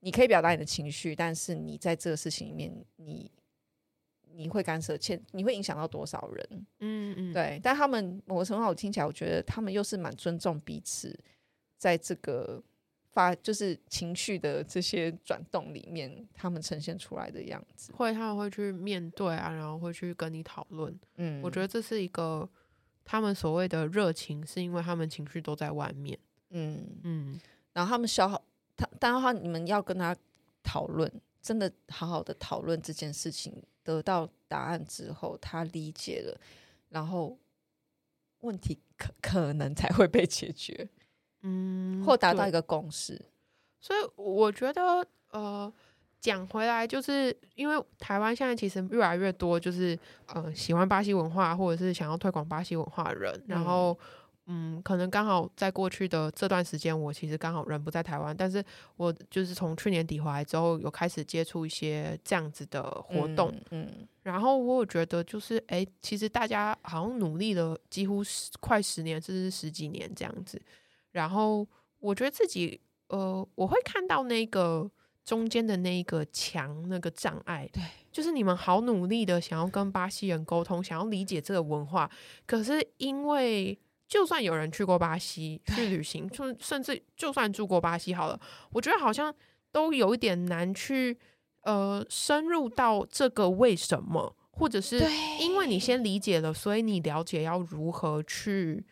你可以表达你的情绪，但是你在这个事情里面，你。你会干涉，且你会影响到多少人？嗯嗯，对。但他们某个程度上，我听起来，我觉得他们又是蛮尊重彼此，在这个发就是情绪的这些转动里面，他们呈现出来的样子。会，他们会去面对啊，然后会去跟你讨论。嗯，我觉得这是一个他们所谓的热情，是因为他们情绪都在外面。嗯嗯，然后他们消耗他，当然话你们要跟他讨论，真的好好的讨论这件事情。得到答案之后，他理解了，然后问题可可能才会被解决，嗯，或达到一个共识。所以我觉得，呃，讲回来，就是因为台湾现在其实越来越多，就是呃，喜欢巴西文化或者是想要推广巴西文化的人，然后。嗯嗯，可能刚好在过去的这段时间，我其实刚好人不在台湾，但是我就是从去年底回来之后，有开始接触一些这样子的活动，嗯，嗯，然后我有觉得就是，哎、欸，其实大家好像努力了几乎十快十年，甚至十几年这样子，然后我觉得自己，呃，我会看到那个中间的那一个墙，那个障碍，对，就是你们好努力的想要跟巴西人沟通，想要理解这个文化，可是因为。就算有人去过巴西去旅行，就甚至就算住过巴西好了，我觉得好像都有一点难去呃深入到这个为什么，或者是因为你先理解了，所以你了解要如何去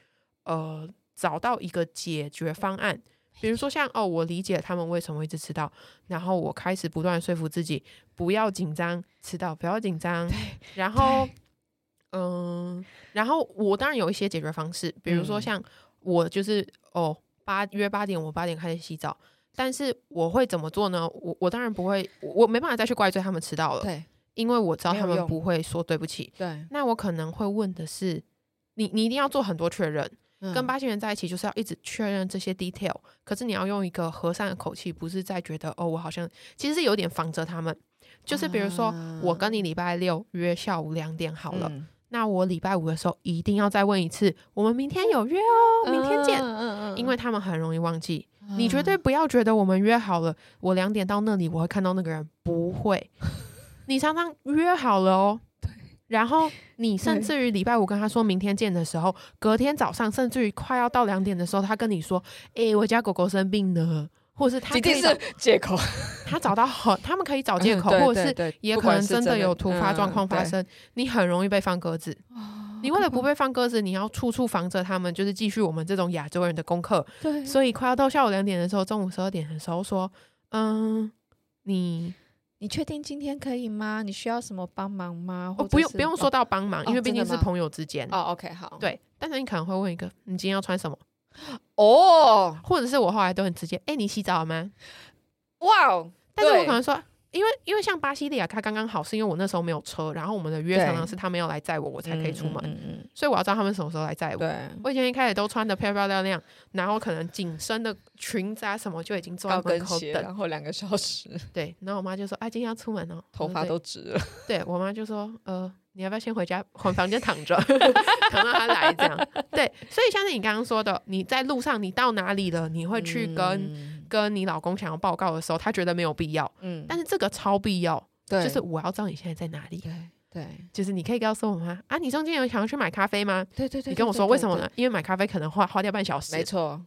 呃找到一个解决方案。比如说像哦，我理解他们为什么会一直迟到，然后我开始不断说服自己不要紧张，迟到不要紧张，然后。嗯，然后我当然有一些解决方式，比如说像我就是哦八约八点，我八点开始洗澡，但是我会怎么做呢？我我当然不会，我没办法再去怪罪他们迟到了，对，因为我知道他们不会说对不起，对。那我可能会问的是，你你一定要做很多确认，嗯，跟巴西人在一起就是要一直确认这些 detail，可是你要用一个和善的口气，不是在觉得哦我好像其实是有点防着他们，就是比如说，啊，我跟你礼拜六约下午两点好了。嗯那我礼拜五的时候一定要再问一次，我们明天有约哦，明天见。嗯嗯嗯，因为他们很容易忘记，你绝对不要觉得我们约好了，我两点到那里我会看到那个人，不会。你常常约好了哦，对。然后你甚至于礼拜五跟他说明天见的时候，隔天早上甚至于快要到两点的时候，他跟你说：“诶，我家狗狗生病了。”或者是他一定是 [LAUGHS] 借口，他找到很，他们可以找借口，或者是也可能真的有突发状况发生，你很容易被放鸽子。你为了不被放鸽子，你要处处防着他们，就是继续我们这种亚洲人的功课。对，所以快要到下午两点的时候，中午十二点的时候说，嗯，你你确定今天可以吗？你需要什么帮忙吗？哦不用不用说到帮忙，因为毕竟是朋友之间。哦，OK，好，对，但是你可能会问一个，你今天要穿什么？哦，或者是我后来都很直接，哎、欸，你洗澡了吗？哇哦！但是我可能说，因为因为像巴西利亚，它刚刚好是因为我那时候没有车，然后我们的约常常是他们要来载我，我才可以出门，嗯嗯，所以我要知道他们什么时候来载我。我以前一开始都穿的漂漂亮亮，然后可能紧身的裙子啊什么就已经坐在门口等，然后两个小时。对，然后我妈就说，啊，今天要出门哦，头发都直了。对，我妈就说，呃。你要不要先回家，回房间躺着，[LAUGHS] 等到他来这样？对，所以像是你刚刚说的，你在路上，你到哪里了？你会去跟、嗯、跟你老公想要报告的时候，他觉得没有必要。嗯，但是这个超必要。对，就是我要知道你现在在哪里。对对，就是你可以告诉我吗？啊，你中间有想要去买咖啡吗？对对对，你跟我说为什么呢？因为买咖啡可能花花掉半小时。没错。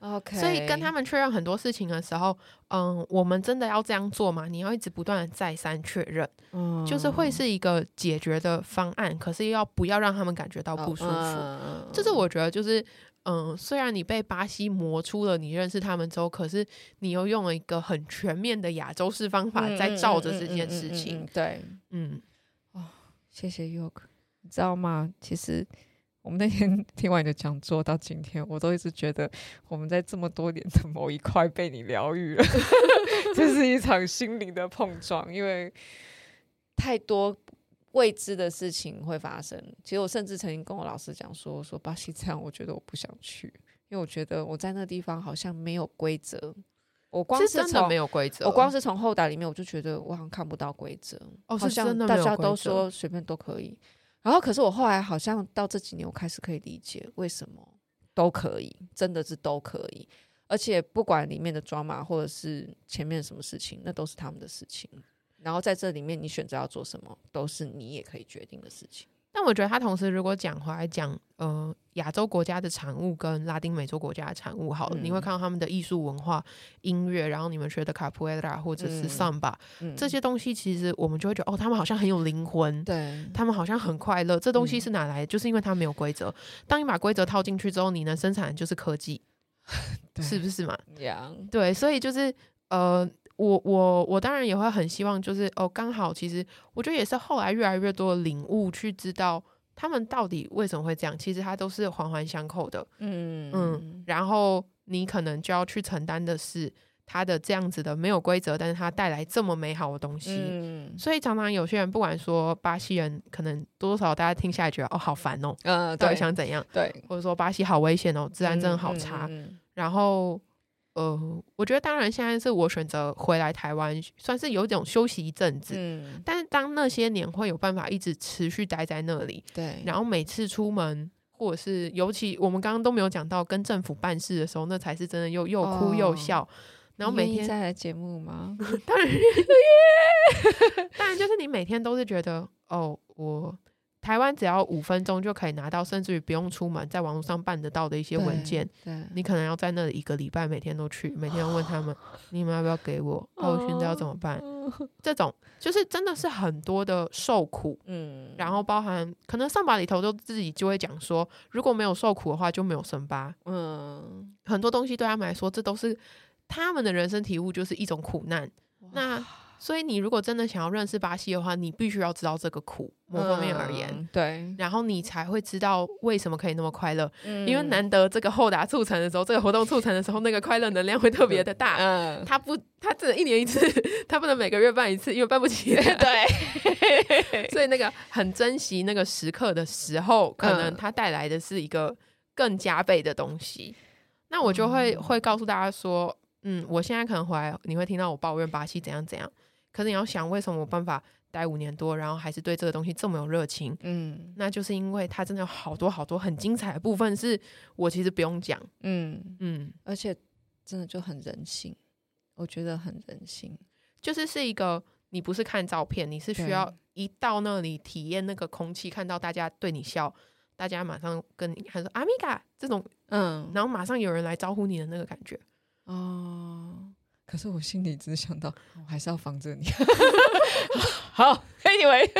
OK，所以跟他们确认很多事情的时候，嗯，我们真的要这样做吗？你要一直不断的再三确认，嗯，就是会是一个解决的方案，可是要不要让他们感觉到不舒服？嗯，这是我觉得就是，嗯，虽然你被巴西磨出了你认识他们之后，可是你又用了一个很全面的亚洲式方法在照着这件事情。对，嗯，哦，谢谢 Yoke，你知道吗？其实我们那天 [LAUGHS] 听完你的讲座到今天，我都一直觉得我们在这么多年的某一块被你疗愈了，[LAUGHS] 这是一场心灵的碰撞，因为太多未知的事情会发生。其实我甚至曾经跟我老师讲说，说巴西这样，我觉得我不想去，因为我觉得我在那地方好像没有规则。我光是从真的没有规则，我光是从后台里面我就觉得我好像看不到规则，哦，好像大家都说随便都可以。然后，可是我后来好像到这几年，我开始可以理解为什么都可以，真的是都可以。而且不管里面的 drama 或者是前面什么事情，那都是他们的事情。然后在这里面，你选择要做什么，都是你也可以决定的事情。但我觉得他同时如果讲回来讲，呃，亚洲国家的产物跟拉丁美洲国家的产物，好了，嗯、你会看到他们的艺术文化、音乐，然后你们学的卡普埃拉或者是桑巴、嗯、这些东西，其实我们就会觉得，哦，他们好像很有灵魂，对，他们好像很快乐。这东西是哪来的？嗯、就是因为它没有规则。当你把规则套进去之后，你能生产的就是科技，[LAUGHS] 是不是嘛.对，所以就是呃。我我我当然也会很希望，就是哦，刚好其实我觉得也是后来越来越多的领悟，去知道他们到底为什么会这样。其实它都是环环相扣的，嗯嗯。然后你可能就要去承担的是它的这样子的没有规则，但是它带来这么美好的东西。嗯。所以常常有些人不管说巴西人，可能多多少少大家听下来觉得哦好烦哦，嗯，到底想怎样？对，或者说巴西好危险哦，治安真的好差。嗯、然后。呃，我觉得当然，现在是我选择回来台湾，算是有一种休息一阵子。嗯，但是当那些年会有办法一直持续待在那里，对，然后每次出门，或者是尤其我们刚刚都没有讲到跟政府办事的时候，那才是真的又又哭又笑。哦、然后每天再来节目吗？[LAUGHS] 当然，当然就是你每天都是觉得哦，我。台湾只要五分钟就可以拿到，甚至于不用出门，在网络上办得到的一些文件，你可能要在那里一个礼拜，每天都去，每天都问他们，[SIGHS] 你们要不要给我？哦，我现在要怎么办？这种就是真的是很多的受苦，嗯，然后包含可能上巴里头都自己就会讲说，如果没有受苦的话，就没有森巴，嗯，很多东西对他们来说，这都是他们的人生体悟，就是一种苦难。那所以，你如果真的想要认识巴西的话，你必须要知道这个苦，某方面而言，嗯、对，然后你才会知道为什么可以那么快乐。嗯、因为难得这个厚达促成的时候，这个活动促成的时候，那个快乐能量会特别的大。嗯，他不，他只能一年一次，他不能每个月办一次，因为办不起。对，所以那个很珍惜那个时刻的时候，可能它带来的是一个更加倍的东西。嗯、那我就会会告诉大家说，嗯，我现在可能回来，你会听到我抱怨巴西怎样怎样。可是你要想，为什么我办法待五年多，然后还是对这个东西这么有热情？嗯，那就是因为它真的有好多好多很精彩的部分，是我其实不用讲。嗯嗯，嗯而且真的就很人性，我觉得很人性，就是是一个你不是看照片，你是需要一到那里体验那个空气，看到大家对你笑，大家马上跟你喊说“阿米嘎”这种，嗯，然后马上有人来招呼你的那个感觉，哦。可是我心里只想到，我还是要防着你。[LAUGHS] 好，Anyway，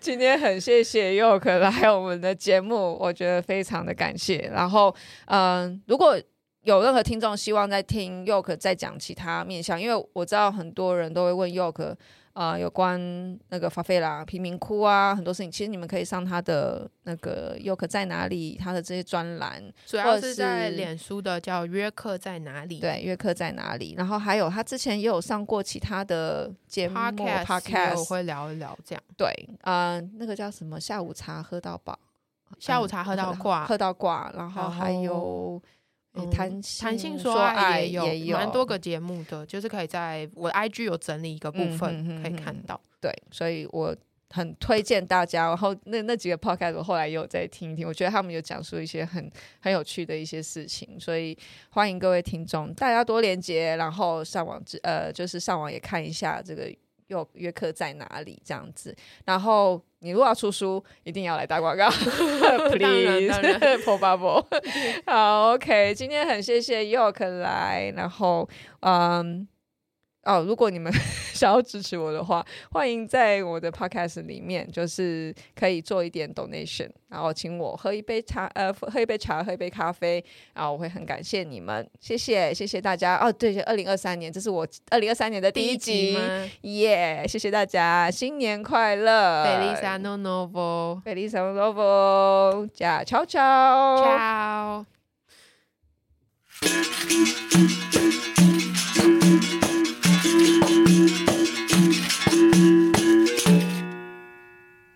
今天很谢谢 York 来我们的节目，我觉得非常的感谢。然后，嗯，如果有任何听众希望在听 York 再讲其他面向，因为我知道很多人都会问 York。啊、呃，有关那个法菲拉贫民窟啊，很多事情，其实你们可以上他的那个 York 在哪里，他的这些专栏，主要是在脸书的叫约克在哪里，对，约克在哪里，然后还有他之前也有上过其他的节目 Podcast，我会聊一聊这样，对，啊、呃，那个叫什么下午茶喝到饱，下午茶喝到挂，喝到挂，然后还有。谈谈性说爱也有蛮多个节目的，就是可以在我 IG 有整理一个部分可以看到。对，所以我很推荐大家。然后那那几个 podcast 我后来也有再听一听，我觉得他们有讲述一些很很有趣的一些事情，所以欢迎各位听众大家多连接，然后上网呃就是上网也看一下这个。又约克在哪里这样子？然后你如果要出书，一定要来打广告，[LAUGHS] [LAUGHS] please，破八波。好，OK，今天很谢谢 York 来，然后嗯，哦，如果你们 [LAUGHS] 想要支持我的话，欢迎在我的 podcast 里面，就是可以做一点 donation，然后请我喝一杯茶，呃，喝一杯茶，喝一杯咖啡，然后我会很感谢你们，谢谢，谢谢大家。哦，对，二零二三年，这是我二零二三年的第一集，耶，yeah, 谢谢大家，新年快乐，Feliz Ano Novo，Feliz Ano Novo，加悄悄，悄。